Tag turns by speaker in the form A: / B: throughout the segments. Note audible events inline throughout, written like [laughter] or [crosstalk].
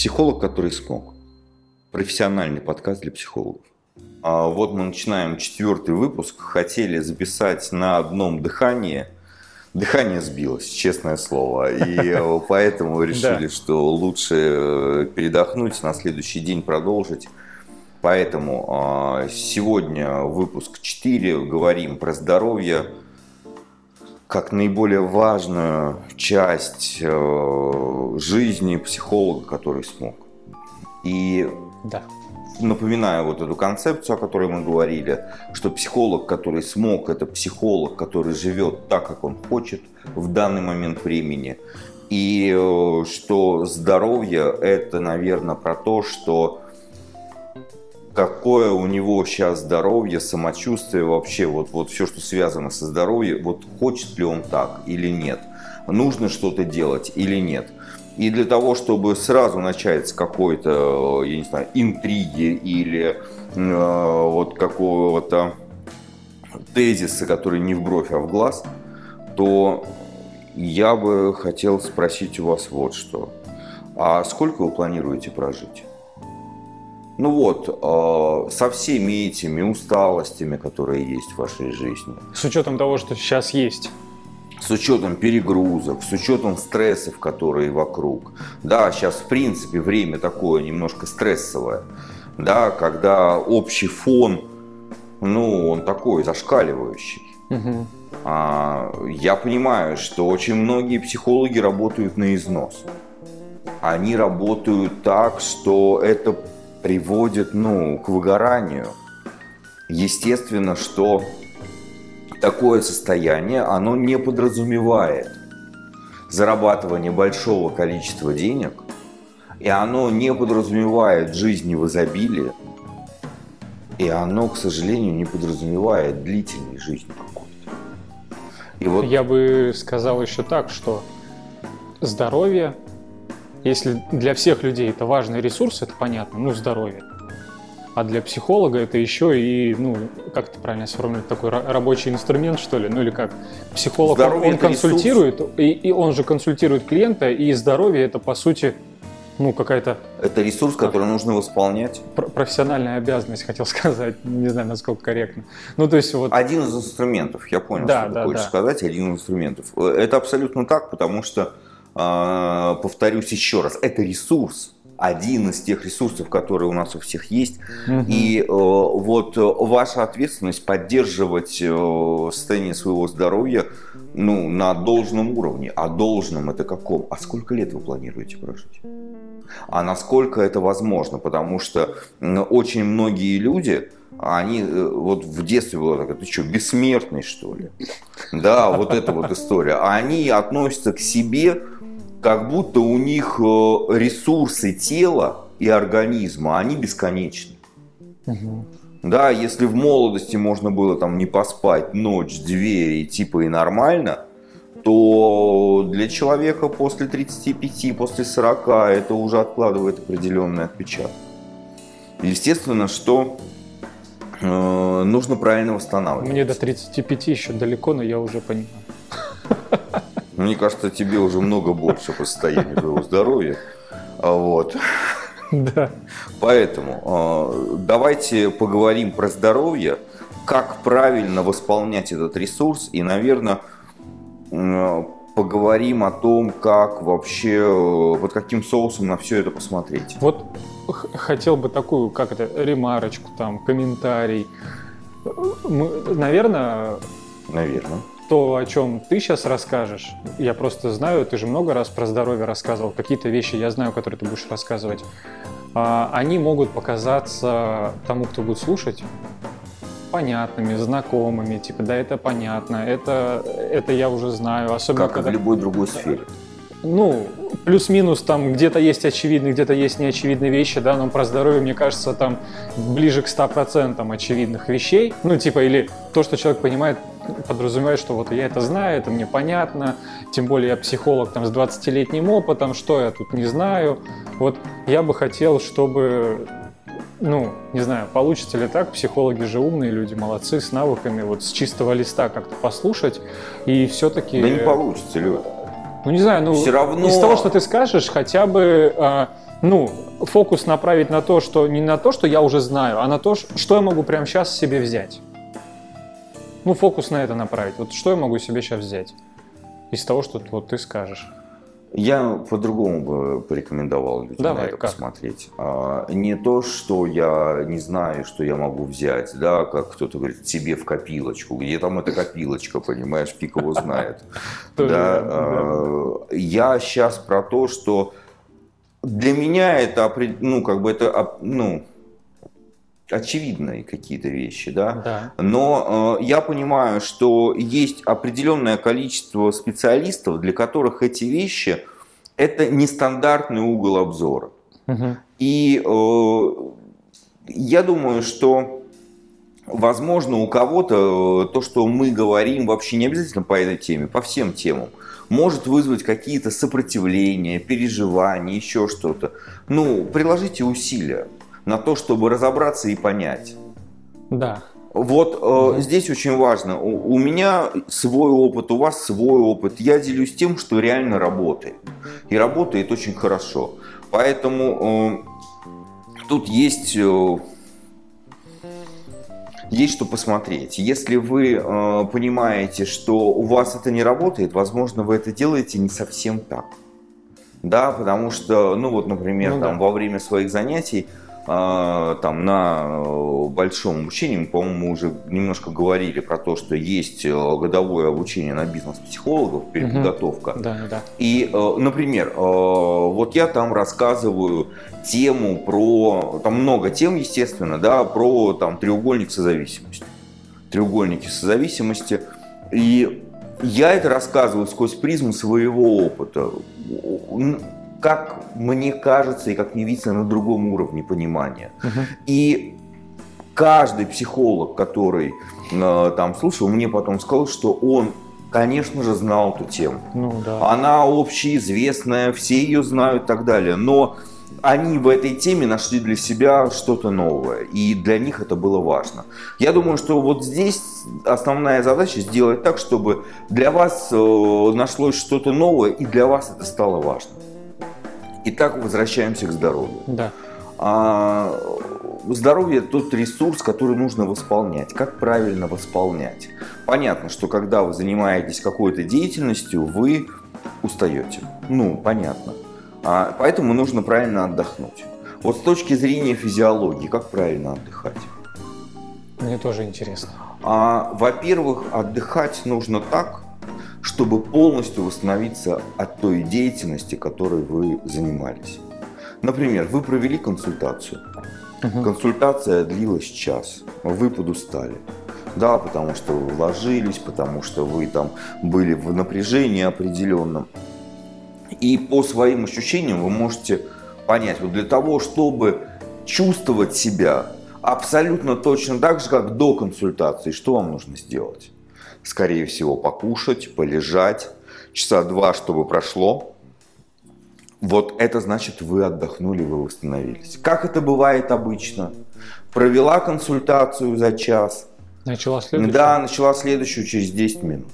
A: Психолог, который смог. Профессиональный подкаст для психологов. А вот мы начинаем четвертый выпуск. Хотели записать на одном дыхании. Дыхание сбилось, честное слово. И [laughs] поэтому решили, что лучше э, передохнуть, на следующий день продолжить. Поэтому а, сегодня выпуск 4. Говорим про здоровье как наиболее важную часть э, жизни психолога, который смог. И да. напоминаю вот эту концепцию, о которой мы говорили, что психолог, который смог, это психолог, который живет так, как он хочет в данный момент времени. И э, что здоровье это, наверное, про то, что какое у него сейчас здоровье, самочувствие вообще, вот, вот все, что связано со здоровьем, вот хочет ли он так или нет, нужно что-то делать или нет. И для того, чтобы сразу начать с какой-то, я не знаю, интриги или э, вот какого-то тезиса, который не в бровь, а в глаз, то я бы хотел спросить у вас вот что. А сколько вы планируете прожить? Ну вот, э, со всеми этими усталостями, которые есть в вашей жизни.
B: С учетом того, что сейчас есть.
A: С учетом перегрузок, с учетом стрессов, которые вокруг. Да, сейчас в принципе время такое немножко стрессовое. Да, когда общий фон, ну, он такой зашкаливающий. Угу. А, я понимаю, что очень многие психологи работают на износ. Они работают так, что это приводит ну, к выгоранию. Естественно, что такое состояние, оно не подразумевает зарабатывание большого количества денег, и оно не подразумевает жизни в изобилии, и оно, к сожалению, не подразумевает длительной жизни какой-то.
B: И вот... Я бы сказал еще так, что здоровье если для всех людей это важный ресурс, это понятно, ну, здоровье. А для психолога это еще и, ну, как это правильно сформулировать, такой рабочий инструмент, что ли? Ну или как? Психолог, здоровье он консультирует, и, и он же консультирует клиента, и здоровье это, по сути, ну, какая-то...
A: Это ресурс, как, который нужно восполнять.
B: Профессиональная обязанность, хотел [laughs] сказать. Не знаю, насколько корректно. Ну, то есть вот...
A: Один из инструментов, я понял, да, что да, ты хочешь да. сказать, один из инструментов. Это абсолютно так, потому что повторюсь еще раз, это ресурс, один из тех ресурсов, которые у нас у всех есть. Угу. И э, вот ваша ответственность поддерживать э, состояние своего здоровья ну, на должном уровне. А должном это каком? А сколько лет вы планируете прожить? А насколько это возможно? Потому что очень многие люди, они э, вот в детстве было так, ты что, бессмертный что ли? Да, вот эта вот история. А они относятся к себе как будто у них э, ресурсы тела и организма, они бесконечны. Угу. Да, если в молодости можно было там не поспать ночь, две и типа и нормально, то для человека после 35, после 40 это уже откладывает определенный отпечаток. Естественно, что э, нужно правильно восстанавливать.
B: Мне до 35 еще далеко, но я уже понимаю. [laughs]
A: Мне кажется, тебе уже много больше по состоянию твоего здоровья. А вот. Да. Поэтому а, давайте поговорим про здоровье, как правильно восполнять этот ресурс и, наверное, поговорим о том, как вообще, под каким соусом на все это посмотреть.
B: Вот хотел бы такую, как это, ремарочку, там, комментарий. Мы, наверное...
A: Наверное
B: то, о чем ты сейчас расскажешь, я просто знаю, ты же много раз про здоровье рассказывал, какие-то вещи я знаю, которые ты будешь рассказывать, а, они могут показаться тому, кто будет слушать, понятными, знакомыми, типа, да, это понятно, это, это я уже знаю.
A: Особенно как когда... в любой другой сфере.
B: Ну, плюс-минус там где-то есть очевидные, где-то есть неочевидные вещи, да, но про здоровье, мне кажется, там ближе к 100% очевидных вещей. Ну, типа, или то, что человек понимает подразумевает, что вот я это знаю, это мне понятно, тем более я психолог там с 20-летним опытом, что я тут не знаю. Вот я бы хотел, чтобы ну, не знаю, получится ли так, психологи же умные люди, молодцы, с навыками, вот с чистого листа как-то послушать и все-таки...
A: Да не получится, Лёд.
B: Ну, не знаю, ну,
A: все равно...
B: из того, что ты скажешь, хотя бы, э, ну, фокус направить на то, что не на то, что я уже знаю, а на то, что я могу прямо сейчас себе взять. Ну, фокус на это направить. Вот что я могу себе сейчас взять из того, что вот ты скажешь.
A: Я по-другому бы порекомендовал людям Давай, на это как? посмотреть. А, не то, что я не знаю, что я могу взять, да, как кто-то говорит, себе в копилочку. Где там эта копилочка, понимаешь, фиг его знает. [laughs] А, я сейчас про то, что для меня это, ну, как бы это, ну, очевидные какие-то вещи, да. да. Но э, я понимаю, что есть определенное количество специалистов, для которых эти вещи это нестандартный угол обзора. Угу. И э, я думаю, что возможно у кого-то э, то, что мы говорим, вообще не обязательно по этой теме, по всем темам, может вызвать какие-то сопротивления, переживания, еще что-то. Ну, приложите усилия на то, чтобы разобраться и понять.
B: Да.
A: Вот э, здесь очень важно. У, у меня свой опыт, у вас свой опыт. Я делюсь тем, что реально работает. И работает очень хорошо. Поэтому э, тут есть, э, есть что посмотреть. Если вы э, понимаете, что у вас это не работает, возможно, вы это делаете не совсем так. Да, потому что, ну вот, например, ну, там да. во время своих занятий там на э, большом обучении, мы, по-моему, уже немножко говорили про то, что есть э, годовое обучение на бизнес-психологов, переподготовка. Угу. Да, да. И, э, например, вот я там рассказываю тему про, там много тем, естественно, да, про там треугольник созависимости. Треугольники созависимости. И я это рассказываю сквозь призму своего опыта как мне кажется и как мне видится на другом уровне понимания. Uh-huh. И каждый психолог, который э, там слушал, мне потом сказал, что он конечно же, знал эту тему. Ну, да. Она общеизвестная, все ее знают и так далее. Но они в этой теме нашли для себя что-то новое, и для них это было важно. Я думаю, что вот здесь основная задача сделать так, чтобы для вас э, нашлось что-то новое, и для вас это стало важно. Итак, возвращаемся к здоровью.
B: Да.
A: А, здоровье – тот ресурс, который нужно восполнять. Как правильно восполнять? Понятно, что когда вы занимаетесь какой-то деятельностью, вы устаете. Ну, понятно. А, поэтому нужно правильно отдохнуть. Вот с точки зрения физиологии, как правильно отдыхать?
B: Мне тоже интересно.
A: А, во-первых, отдыхать нужно так, чтобы полностью восстановиться от той деятельности, которой вы занимались. Например, вы провели консультацию. Угу. Консультация длилась час, вы подустали. Да, потому что вы вложились, потому что вы там были в напряжении определенном. И по своим ощущениям вы можете понять, вот для того, чтобы чувствовать себя абсолютно точно так же, как до консультации, что вам нужно сделать? Скорее всего, покушать, полежать, часа два, чтобы прошло. Вот это значит, вы отдохнули, вы восстановились. Как это бывает обычно? Провела консультацию за час.
B: Начала следующую?
A: Да, начала следующую через 10 минут.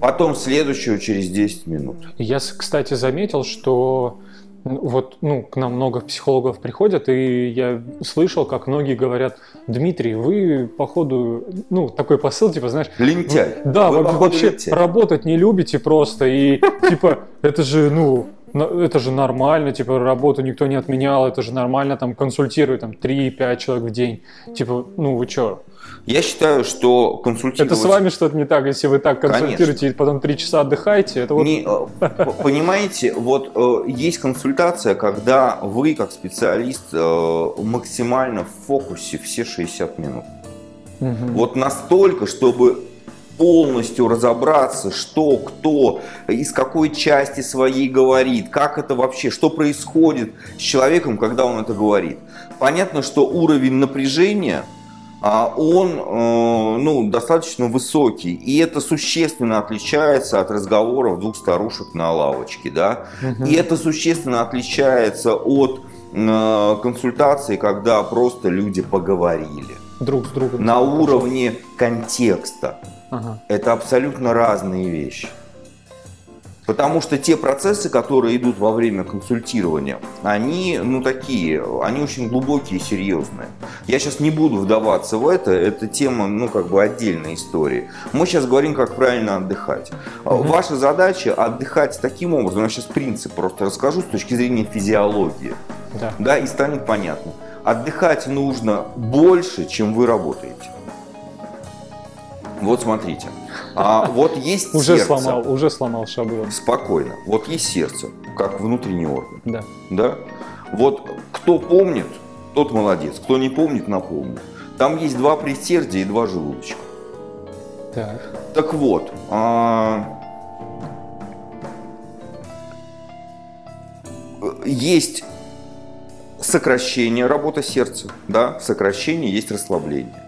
A: Потом следующую через 10 минут.
B: Я, кстати, заметил, что вот, ну, к нам много психологов приходят, и я слышал, как многие говорят, Дмитрий, вы, походу, ну, такой посыл, типа, знаешь...
A: Лентяй.
B: Да, вы, вообще лентяй. работать не любите просто, и, типа, это же, ну, это же нормально, типа, работу никто не отменял, это же нормально, там, консультируют, там, 3-5 человек в день. Типа, ну, вы чё?
A: Я считаю, что консультировать...
B: Это с вами что-то не так, если вы так консультируете Конечно. и потом 3 часа отдыхаете, это вот... Не,
A: э, понимаете, вот э, есть консультация, когда вы, как специалист, э, максимально в фокусе все 60 минут. Угу. Вот настолько, чтобы полностью разобраться, что, кто, из какой части своей говорит, как это вообще, что происходит с человеком, когда он это говорит. Понятно, что уровень напряжения, он э, ну, достаточно высокий, и это существенно отличается от разговоров двух старушек на лавочке, да, угу. и это существенно отличается от э, консультации, когда просто люди поговорили
B: друг с другом
A: на уровне контекста. Ага. Это абсолютно разные вещи. Потому что те процессы, которые идут во время консультирования, они, ну, такие, они очень глубокие и серьезные. Я сейчас не буду вдаваться в это, это тема, ну, как бы отдельной истории. Мы сейчас говорим, как правильно отдыхать. Угу. Ваша задача отдыхать таким образом, я сейчас принцип просто расскажу с точки зрения физиологии. Да. да, и станет понятно. Отдыхать нужно больше, чем вы работаете. Вот смотрите. А вот есть
B: уже
A: сердце.
B: Сломал, уже сломал шаблон.
A: Спокойно. Вот есть сердце, как внутренний орган.
B: Да.
A: Да? Вот кто помнит, тот молодец. Кто не помнит, напомню. Там есть два предсердия и два желудочка.
B: Так.
A: Так вот, а... есть сокращение работы сердца, да, сокращение есть расслабление.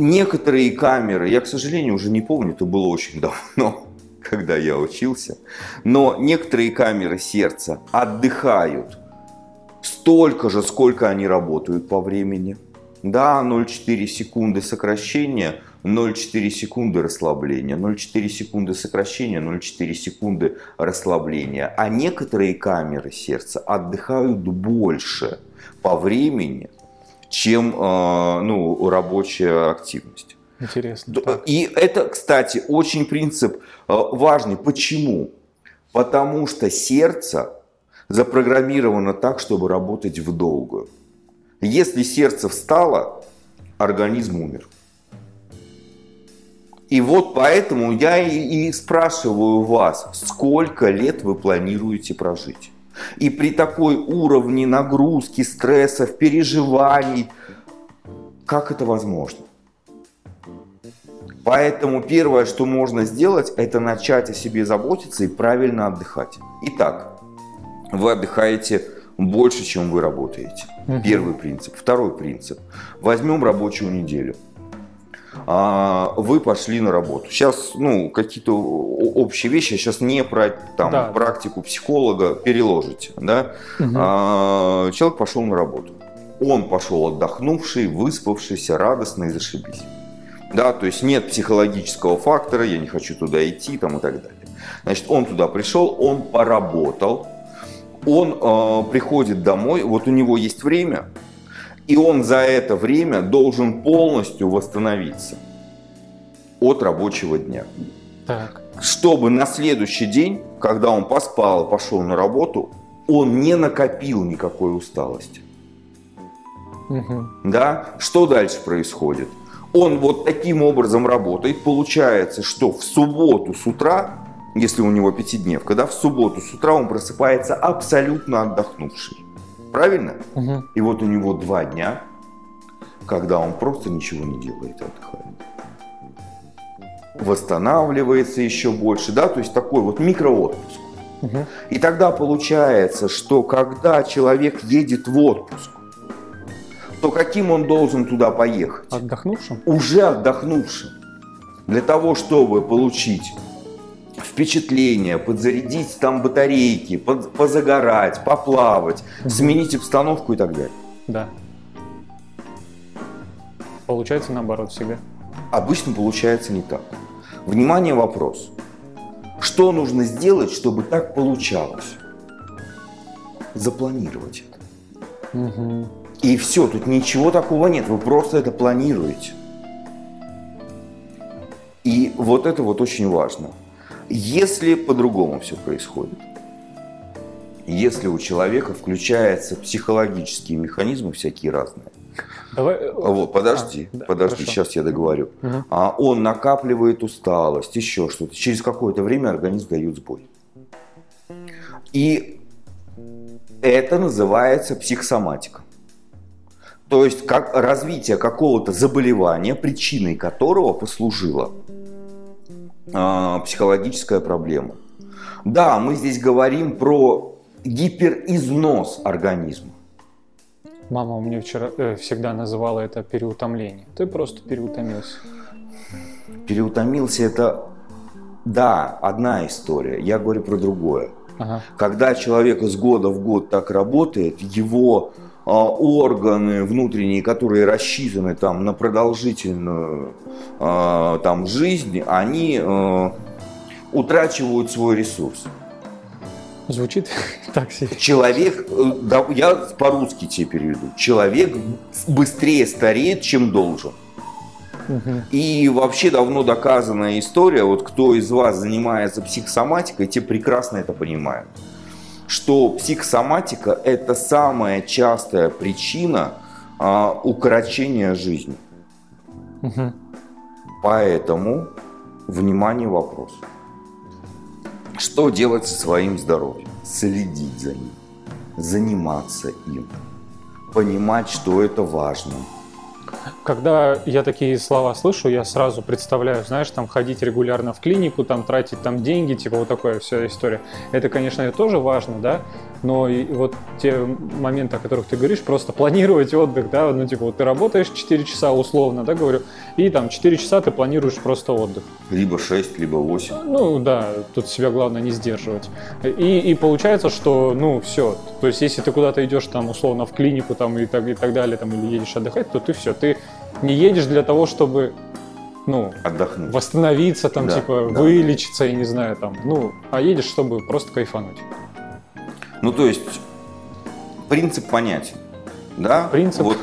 A: Некоторые камеры, я, к сожалению, уже не помню, это было очень давно, [laughs] когда я учился, но некоторые камеры сердца отдыхают столько же, сколько они работают по времени. Да, 0,4 секунды сокращения, 0,4 секунды расслабления, 0,4 секунды сокращения, 0,4 секунды расслабления. А некоторые камеры сердца отдыхают больше по времени, чем э, ну, рабочая активность.
B: Интересно.
A: И это, кстати, очень принцип э, важный. Почему? Потому что сердце запрограммировано так, чтобы работать в долгую. Если сердце встало, организм умер. И вот поэтому я и спрашиваю вас, сколько лет вы планируете прожить? И при такой уровне нагрузки, стрессов, переживаний, как это возможно? Поэтому первое, что можно сделать, это начать о себе заботиться и правильно отдыхать. Итак, вы отдыхаете больше, чем вы работаете. Первый принцип. Второй принцип. Возьмем рабочую неделю а вы пошли на работу. Сейчас, ну, какие-то общие вещи, сейчас не про там, да. практику психолога переложите, да. Угу. А, человек пошел на работу. Он пошел отдохнувший, выспавшийся, радостный, зашибись. Да, то есть нет психологического фактора, я не хочу туда идти там, и так далее. Значит, он туда пришел, он поработал, он э, приходит домой, вот у него есть время, и он за это время должен полностью восстановиться от рабочего дня.
B: Так.
A: Чтобы на следующий день, когда он поспал пошел на работу, он не накопил никакой усталости. Угу. Да? Что дальше происходит? Он вот таким образом работает. Получается, что в субботу с утра, если у него пятидневка, да, в субботу с утра он просыпается абсолютно отдохнувший. Правильно?
B: Угу.
A: И вот у него два дня, когда он просто ничего не делает отдыхает. Восстанавливается еще больше, да, то есть такой вот микроотпуск. Угу. И тогда получается, что когда человек едет в отпуск, то каким он должен туда поехать?
B: Отдохнувшим?
A: Уже отдохнувшим. Для того, чтобы получить впечатления, подзарядить там батарейки, под, позагорать, поплавать, угу. сменить обстановку и так далее.
B: Да. Получается наоборот всегда.
A: Обычно получается не так. Внимание, вопрос. Что нужно сделать, чтобы так получалось? Запланировать это.
B: Угу.
A: И все, тут ничего такого нет, вы просто это планируете. И вот это вот очень важно. Если по-другому все происходит, если у человека включаются психологические механизмы всякие разные,
B: Давай... Э,
A: вот, подожди, а, подожди, хорошо. сейчас я договорю. Угу. А он накапливает усталость, еще что-то. Через какое-то время организм дает сбой. И это называется психосоматика. То есть как развитие какого-то заболевания, причиной которого послужило психологическая проблема. Да, мы здесь говорим про гиперизнос организма.
B: Мама меня вчера э, всегда называла это переутомление. Ты просто переутомился.
A: Переутомился это, да, одна история. Я говорю про другое.
B: Ага.
A: Когда человек из года в год так работает, его а, органы внутренние, которые рассчитаны там на продолжительную а, там жизнь, они а, утрачивают свой ресурс.
B: Звучит [laughs] так себе.
A: Человек, э, да, я по-русски тебе переведу, человек быстрее стареет, чем должен. И вообще давно доказанная история, вот кто из вас занимается психосоматикой, те прекрасно это понимают, что психосоматика – это самая частая причина а, укорочения жизни. Угу. Поэтому, внимание, вопрос. Что делать со своим здоровьем? Следить за ним, заниматься им, понимать, что это важно –
B: когда я такие слова слышу, я сразу представляю, знаешь, там ходить регулярно в клинику, там тратить там деньги, типа вот такая вся история. Это, конечно, тоже важно, да, но и вот те моменты, о которых ты говоришь, просто планировать отдых, да, ну типа вот ты работаешь 4 часа условно, да, говорю, и там 4 часа ты планируешь просто отдых.
A: Либо 6, либо 8.
B: Ну да, тут себя главное не сдерживать. И, и получается, что, ну все, то есть если ты куда-то идешь там условно в клинику там и так, и так далее, там или едешь отдыхать, то ты все, ты не едешь для того, чтобы ну,
A: отдохнуть,
B: восстановиться, там, да, типа, да. вылечиться, я не знаю, там, ну, а едешь, чтобы просто кайфануть.
A: Ну, то есть, принцип понятен, да?
B: Принцип? Вот,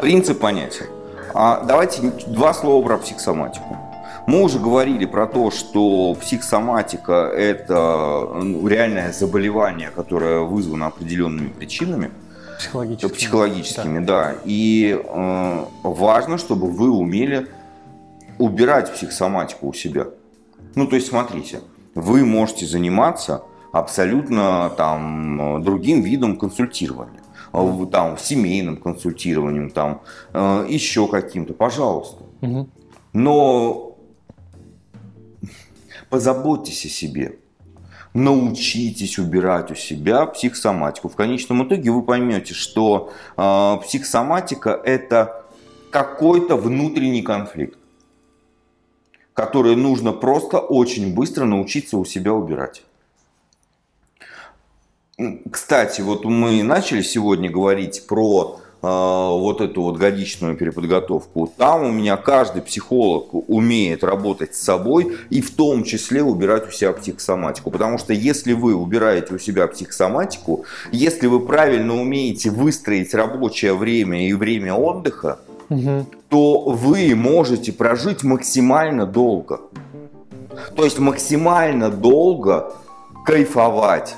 A: принцип понятен. А давайте два слова про психосоматику. Мы уже говорили про то, что психосоматика – это ну, реальное заболевание, которое вызвано определенными причинами.
B: Психологическими.
A: Психологическими, да. да. И э, важно, чтобы вы умели убирать психосоматику у себя. Ну, то есть, смотрите, вы можете заниматься абсолютно там другим видом консультирования там семейным консультированием, там э, еще каким-то, пожалуйста. Угу. Но позаботьтесь о себе научитесь убирать у себя психосоматику. В конечном итоге вы поймете, что э, психосоматика это какой-то внутренний конфликт, который нужно просто очень быстро научиться у себя убирать. Кстати, вот мы начали сегодня говорить про вот эту вот годичную переподготовку, там у меня каждый психолог умеет работать с собой и в том числе убирать у себя психосоматику. Потому что если вы убираете у себя психосоматику, если вы правильно умеете выстроить рабочее время и время отдыха, угу. то вы можете прожить максимально долго. То есть максимально долго кайфовать.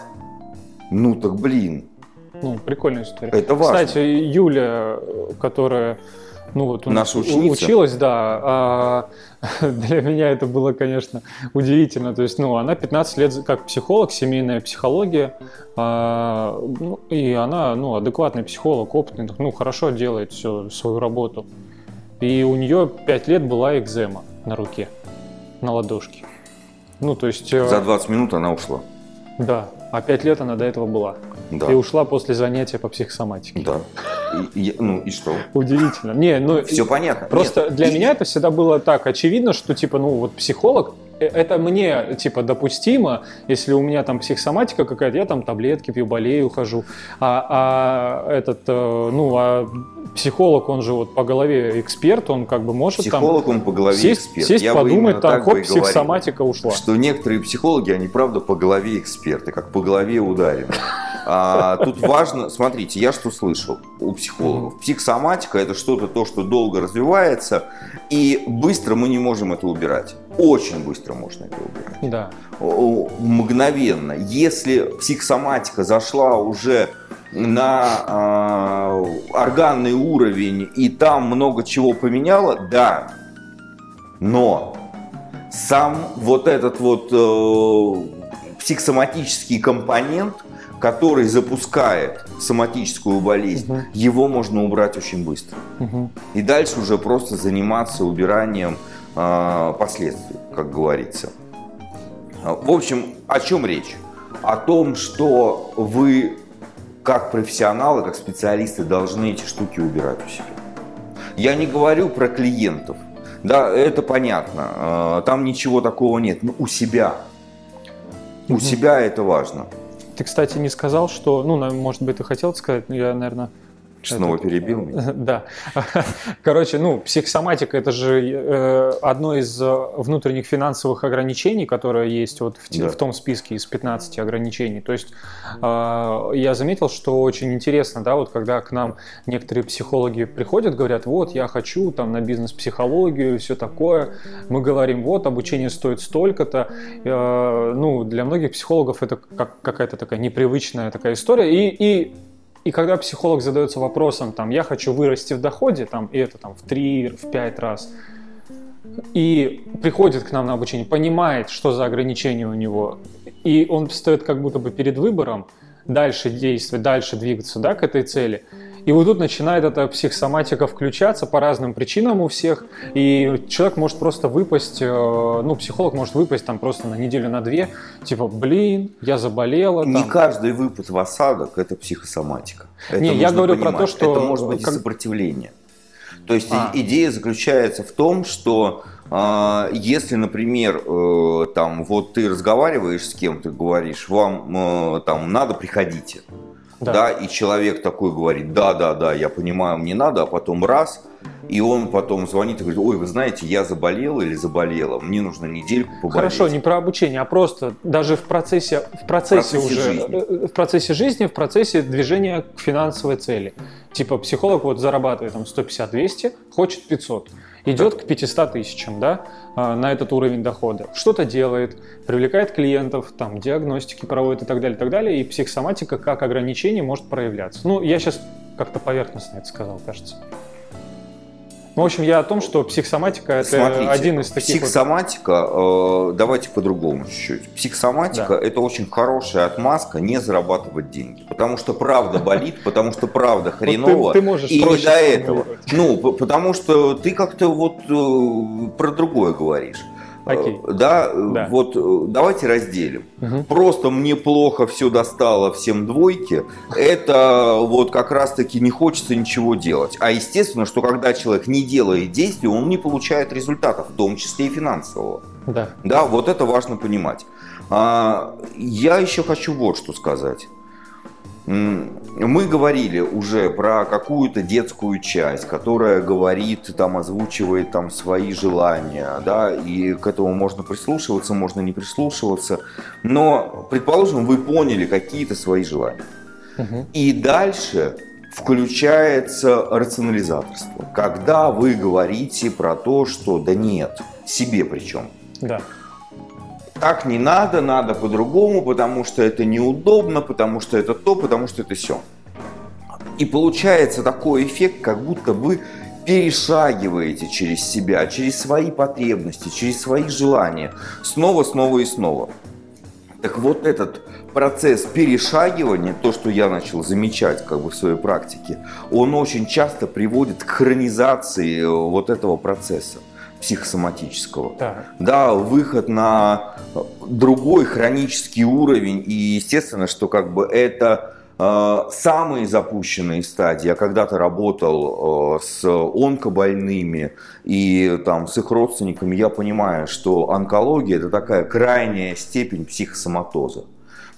A: Ну так блин,
B: ну, прикольная история.
A: Это важно.
B: Кстати, Юля, которая ну вот
A: Наша ученица?
B: училась, да. А, [laughs] для меня это было, конечно, удивительно. То есть, ну, она 15 лет как психолог, семейная психология, а, ну, и она, ну, адекватный психолог, опытный, ну, хорошо делает всю свою работу. И у нее 5 лет была экзема на руке, на ладошке. Ну, то есть...
A: Э, За 20 минут она ушла.
B: Да, а 5 лет она до этого была. Да. И ушла после занятия по психосоматике.
A: Да. И, ну и что?
B: Удивительно. Не, ну
A: все понятно.
B: Просто Нет. для и... меня это всегда было так очевидно, что типа, ну вот психолог это мне, типа, допустимо, если у меня там психосоматика какая-то, я там таблетки пью, болею, хожу. А, а этот, э, ну, а психолог, он же вот по голове эксперт, он как бы может
A: психолог,
B: там...
A: он по голове
B: сесть,
A: эксперт.
B: Сесть, Я подумать, там, хоп, психосоматика говорил, ушла.
A: Что некоторые психологи, они правда по голове эксперты, как по голове ударены. А, тут важно, смотрите, я что слышал у психологов. Психосоматика это что-то то, что долго развивается, и быстро мы не можем это убирать. Очень быстро можно это убирать.
B: Да.
A: Мгновенно. Если психосоматика зашла уже на э, органный уровень и там много чего поменяла, да. Но сам вот этот вот э, психосоматический компонент – который запускает соматическую болезнь, угу. его можно убрать очень быстро. Угу. И дальше уже просто заниматься убиранием э, последствий, как говорится. В общем, о чем речь? О том, что вы как профессионалы, как специалисты должны эти штуки убирать у себя. Я не говорю про клиентов. Да, это понятно. А, там ничего такого нет. Но у себя. У себя это важно.
B: Ты, кстати, не сказал, что, ну, может быть, ты хотел сказать, но я, наверное,
A: Снова это, перебил меня? [laughs]
B: Да. Короче, ну, психосоматика – это же э, одно из э, внутренних финансовых ограничений, которое есть вот в, да. в том списке из 15 ограничений. То есть э, я заметил, что очень интересно, да, вот когда к нам некоторые психологи приходят, говорят, вот, я хочу там на бизнес-психологию и все такое. Мы говорим, вот, обучение стоит столько-то. Э, ну, для многих психологов это как какая-то такая непривычная такая история. И, и и когда психолог задается вопросом, там, я хочу вырасти в доходе, там, и это там в 3, в 5 раз, и приходит к нам на обучение, понимает, что за ограничения у него, и он стоит как будто бы перед выбором дальше действовать, дальше двигаться да, к этой цели – и вот тут начинает эта психосоматика включаться по разным причинам у всех, и человек может просто выпасть, э, ну, психолог может выпасть там просто на неделю, на две, типа, блин, я заболела.
A: Не каждый выпад в осадок – это психосоматика. Это
B: Не, я говорю понимать. про то, что…
A: Это может быть как... сопротивление. То есть а. идея заключается в том, что э, если, например, э, там вот ты разговариваешь с кем-то, говоришь, вам э, там надо приходите, да. да, и человек такой говорит, да, да, да, я понимаю, мне надо, а потом раз, и он потом звонит и говорит, ой, вы знаете, я заболел или заболела, мне нужно недельку поболеть.
B: Хорошо, не про обучение, а просто даже в процессе, в процессе, в процессе уже, жизни. Э, в процессе жизни, в процессе движения к финансовой цели. Типа психолог вот зарабатывает там 150-200, хочет 500 идет к 500 тысячам да, а, на этот уровень дохода. Что-то делает, привлекает клиентов, там, диагностики проводит и так далее, и так далее. И психосоматика как ограничение может проявляться. Ну, я сейчас как-то поверхностно это сказал, кажется. Ну, в общем, я о том, что психосоматика это Смотрите, один из таких.
A: Психосоматика, вот... э, давайте по-другому чуть-чуть. Психосоматика да. это очень хорошая отмазка не зарабатывать деньги. Потому что правда болит, потому что правда хреново.
B: Ты можешь
A: и не до этого. Ну, потому что ты как-то вот э, про другое говоришь.
B: Окей.
A: Э, да, да, вот э, давайте разделим. Угу. Просто мне плохо все достало всем двойки. Это вот как раз-таки не хочется ничего делать. А естественно, что когда человек не делает действий, он не получает результатов, в том числе и финансового.
B: Да.
A: Да, вот это важно понимать. А, я еще хочу вот что сказать. Мы говорили уже про какую-то детскую часть, которая говорит, там, озвучивает там свои желания, да, и к этому можно прислушиваться, можно не прислушиваться. Но, предположим, вы поняли какие-то свои желания. Угу. И дальше включается рационализаторство. Когда вы говорите про то, что да нет, себе причем.
B: Да
A: так не надо, надо по-другому, потому что это неудобно, потому что это то, потому что это все. И получается такой эффект, как будто вы перешагиваете через себя, через свои потребности, через свои желания, снова, снова и снова. Так вот этот процесс перешагивания, то, что я начал замечать как бы в своей практике, он очень часто приводит к хронизации вот этого процесса психосоматического.
B: Да.
A: да, выход на другой хронический уровень. И естественно, что как бы это э, самые запущенные стадии. Я когда-то работал э, с онкобольными и там, с их родственниками. Я понимаю, что онкология это такая крайняя степень психосоматоза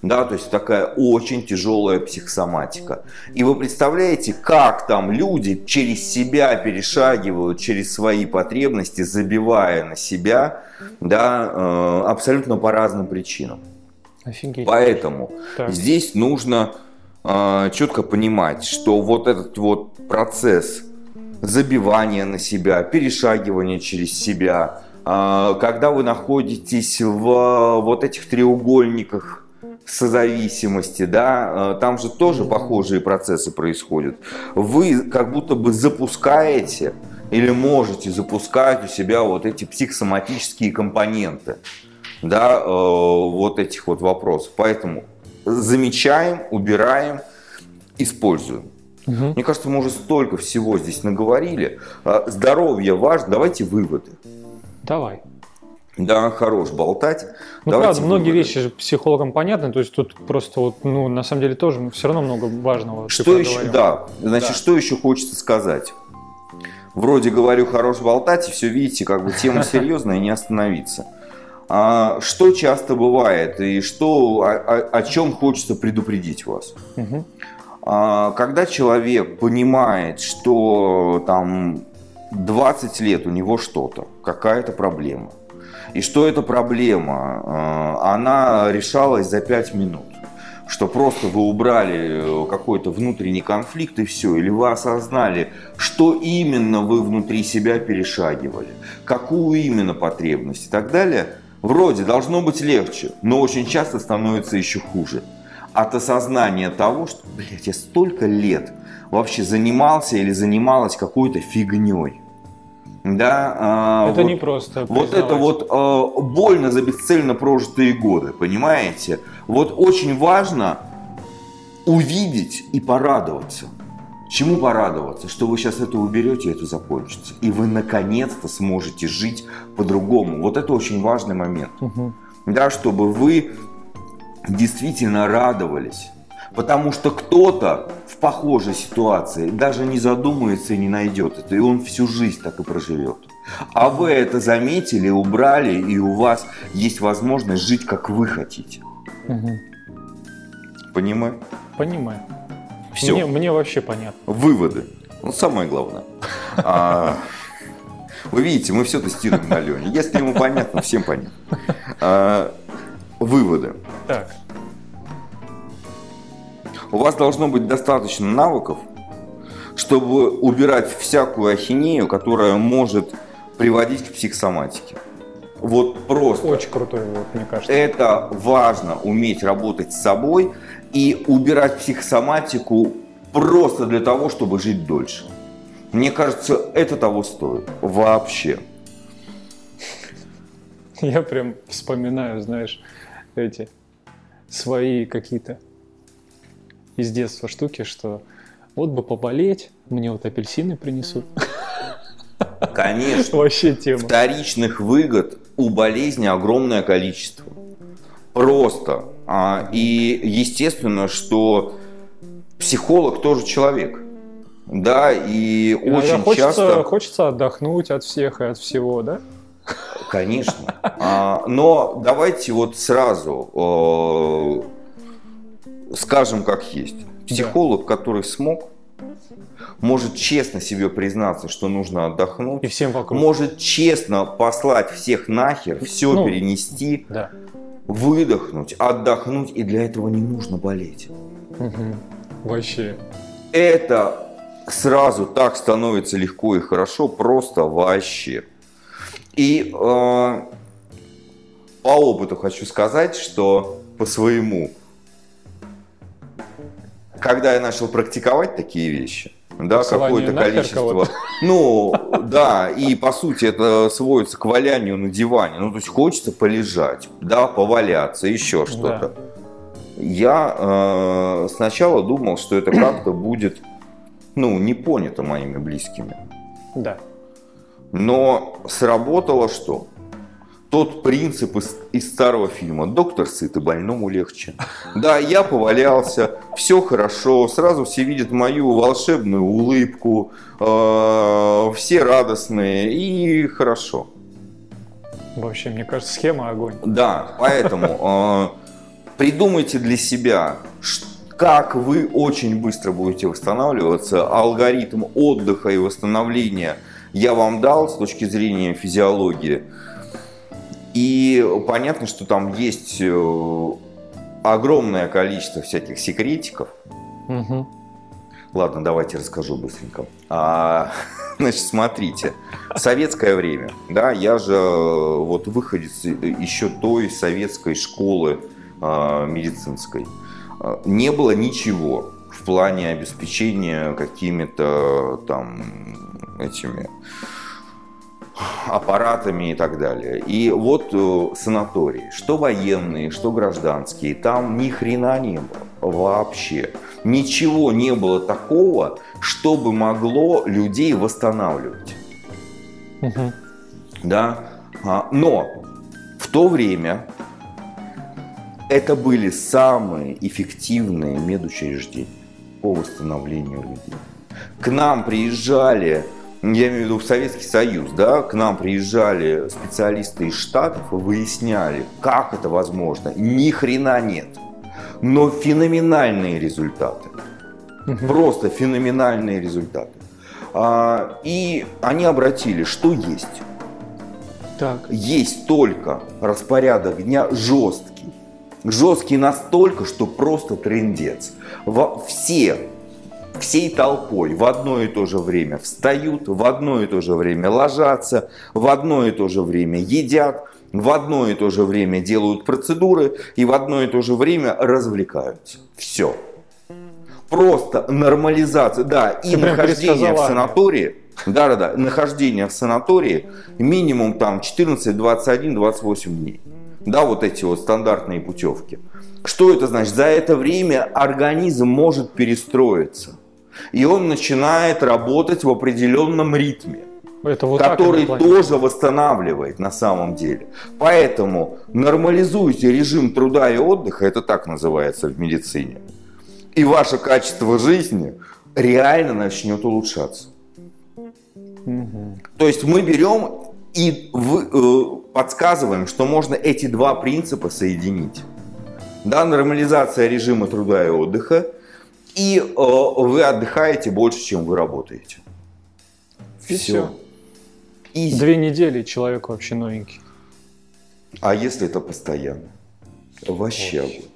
A: да, то есть такая очень тяжелая психосоматика. И вы представляете, как там люди через себя перешагивают, через свои потребности, забивая на себя, да, э, абсолютно по разным причинам.
B: Офигеть.
A: Поэтому так. здесь нужно э, четко понимать, что вот этот вот процесс забивания на себя, перешагивания через себя, э, когда вы находитесь в вот этих треугольниках созависимости, да, э, там же тоже похожие процессы происходят. Вы как будто бы запускаете или можете запускать у себя вот эти психосоматические компоненты, да, э, вот этих вот вопросов. Поэтому замечаем, убираем, используем. Угу. Мне кажется, мы уже столько всего здесь наговорили. Э, здоровье важно. Давайте выводы.
B: Давай.
A: Да, хорош болтать.
B: Ну, Давайте правда, многие выводы. вещи же психологам понятны, то есть тут просто вот, ну, на самом деле тоже все равно много важного.
A: Что еще, да, значит, да. что еще хочется сказать? Вроде говорю хорош болтать, и все видите, как бы тема [laughs] серьезная, и не остановиться. А, что часто бывает и что, о, о, о чем хочется предупредить вас? Угу. а, когда человек понимает, что там 20 лет у него что-то, какая-то проблема, и что эта проблема, а, она решалась за 5 минут, что просто вы убрали какой-то внутренний конфликт и все, или вы осознали, что именно вы внутри себя перешагивали, какую именно потребность? И так далее, вроде должно быть легче, но очень часто становится еще хуже. От осознания того, что, блядь, я столько лет вообще занимался или занималась какой-то фигней.
B: Да, а, это вот, не просто.
A: Вот это вот а, больно за бесцельно прожитые годы, понимаете? Вот очень важно увидеть и порадоваться. Чему порадоваться? Что вы сейчас это уберете, это закончится. И вы наконец-то сможете жить по-другому. Вот это очень важный момент. Угу. Да, чтобы вы действительно радовались. Потому что кто-то похожей ситуации даже не задумается и не найдет это, и он всю жизнь так и проживет. А вы это заметили, убрали, и у вас есть возможность жить, как вы хотите. Угу. Понимаю?
B: Понимаю. Все. Мне, мне вообще понятно.
A: Выводы. Ну, самое главное. А, вы видите, мы все тестируем на Лене. Если ему понятно, всем понятно. А, выводы. Так. У вас должно быть достаточно навыков, чтобы убирать всякую ахинею, которая может приводить к психосоматике. Вот просто.
B: Очень крутой вывод, мне кажется.
A: Это важно, уметь работать с собой и убирать психосоматику просто для того, чтобы жить дольше. Мне кажется, это того стоит. Вообще.
B: Я прям вспоминаю, знаешь, эти свои какие-то из детства штуки, что вот бы поболеть, мне вот апельсины принесут.
A: Конечно. Вообще тема. Вторичных выгод у болезни огромное количество. Просто. А, и естественно, что психолог тоже человек. Да, и Иногда очень
B: хочется,
A: часто...
B: Хочется отдохнуть от всех и от всего, да?
A: Конечно. А, но давайте вот сразу э, скажем как есть. Психолог, да. который смог, может честно себе признаться, что нужно отдохнуть.
B: И всем вокруг.
A: Может честно послать всех нахер, все ну, перенести, да. выдохнуть, отдохнуть. И для этого не нужно болеть.
B: Угу. Вообще.
A: Это сразу так становится легко и хорошо, просто вообще. И э, по опыту хочу сказать, что по своему, когда я начал практиковать такие вещи, да, какое-то количество. Ну, да, и по сути это сводится к валянию на диване. Ну, то есть хочется полежать, да, поваляться, еще что-то. Да. Я э, сначала думал, что это как-то будет, ну, не понято моими близкими.
B: Да.
A: Но сработало что? Тот принцип из, из старого фильма. Доктор сыт и больному легче. Да, я повалялся, все хорошо, сразу все видят мою волшебную улыбку, э, все радостные и хорошо.
B: Вообще, мне кажется, схема огонь.
A: Да, поэтому э, придумайте для себя, как вы очень быстро будете восстанавливаться, алгоритм отдыха и восстановления – я вам дал с точки зрения физиологии. И понятно, что там есть э, огромное количество всяких секретиков. Угу. Ладно, давайте расскажу быстренько. А, [laughs] значит, смотрите, советское время, да, я же э, вот выходец еще той советской школы а, медицинской. Не было ничего в плане обеспечения какими-то там этими аппаратами и так далее. И вот э, санатории, что военные, что гражданские, там ни хрена не было вообще. Ничего не было такого, чтобы могло людей восстанавливать. Угу. Да? А, но в то время это были самые эффективные медучреждения по восстановлению людей. К нам приезжали я имею в виду в Советский Союз, да, к нам приезжали специалисты из Штатов и выясняли, как это возможно. Ни хрена нет. Но феноменальные результаты. Просто феноменальные результаты. А, и они обратили, что есть. Так. Есть только распорядок дня жесткий. Жесткий настолько, что просто трендец. Во, все всей толпой в одно и то же время встают, в одно и то же время ложатся, в одно и то же время едят, в одно и то же время делают процедуры и в одно и то же время развлекаются. Все. Просто нормализация. Да, и Ты нахождение в санатории. Да, да, да. Нахождение в санатории минимум там 14, 21, 28 дней. Да, вот эти вот стандартные путевки. Что это значит? За это время организм может перестроиться. И он начинает работать в определенном ритме. Это вот который тоже восстанавливает на самом деле. Поэтому нормализуйте режим труда и отдыха, это так называется в медицине, и ваше качество жизни реально начнет улучшаться. Угу. То есть мы берем и в, э, подсказываем, что можно эти два принципа соединить. Да, нормализация режима труда и отдыха, и э, вы отдыхаете больше, чем вы работаете.
B: И все. Изи. Две недели человек вообще новенький.
A: А если это постоянно? Вообще огонь.